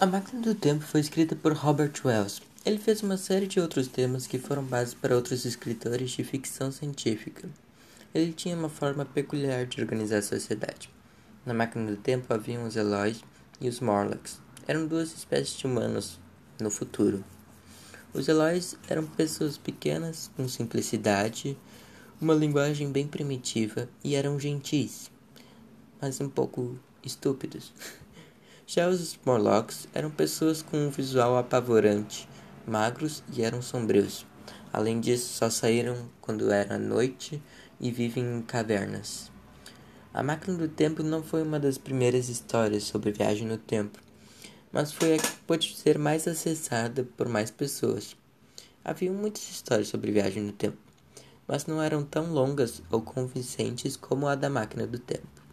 A Máquina do Tempo foi escrita por Robert Wells. Ele fez uma série de outros temas que foram base para outros escritores de ficção científica. Ele tinha uma forma peculiar de organizar a sociedade. Na Máquina do Tempo haviam os Eloys e os Morlocks. Eram duas espécies de humanos no futuro. Os Eloys eram pessoas pequenas, com simplicidade, uma linguagem bem primitiva e eram gentis, mas um pouco estúpidos. Já os Morlocks eram pessoas com um visual apavorante, magros e eram sombrios. Além disso, só saíram quando era noite e vivem em cavernas. A Máquina do Tempo não foi uma das primeiras histórias sobre viagem no tempo, mas foi a que pôde ser mais acessada por mais pessoas. Havia muitas histórias sobre viagem no tempo, mas não eram tão longas ou convincentes como a da Máquina do Tempo.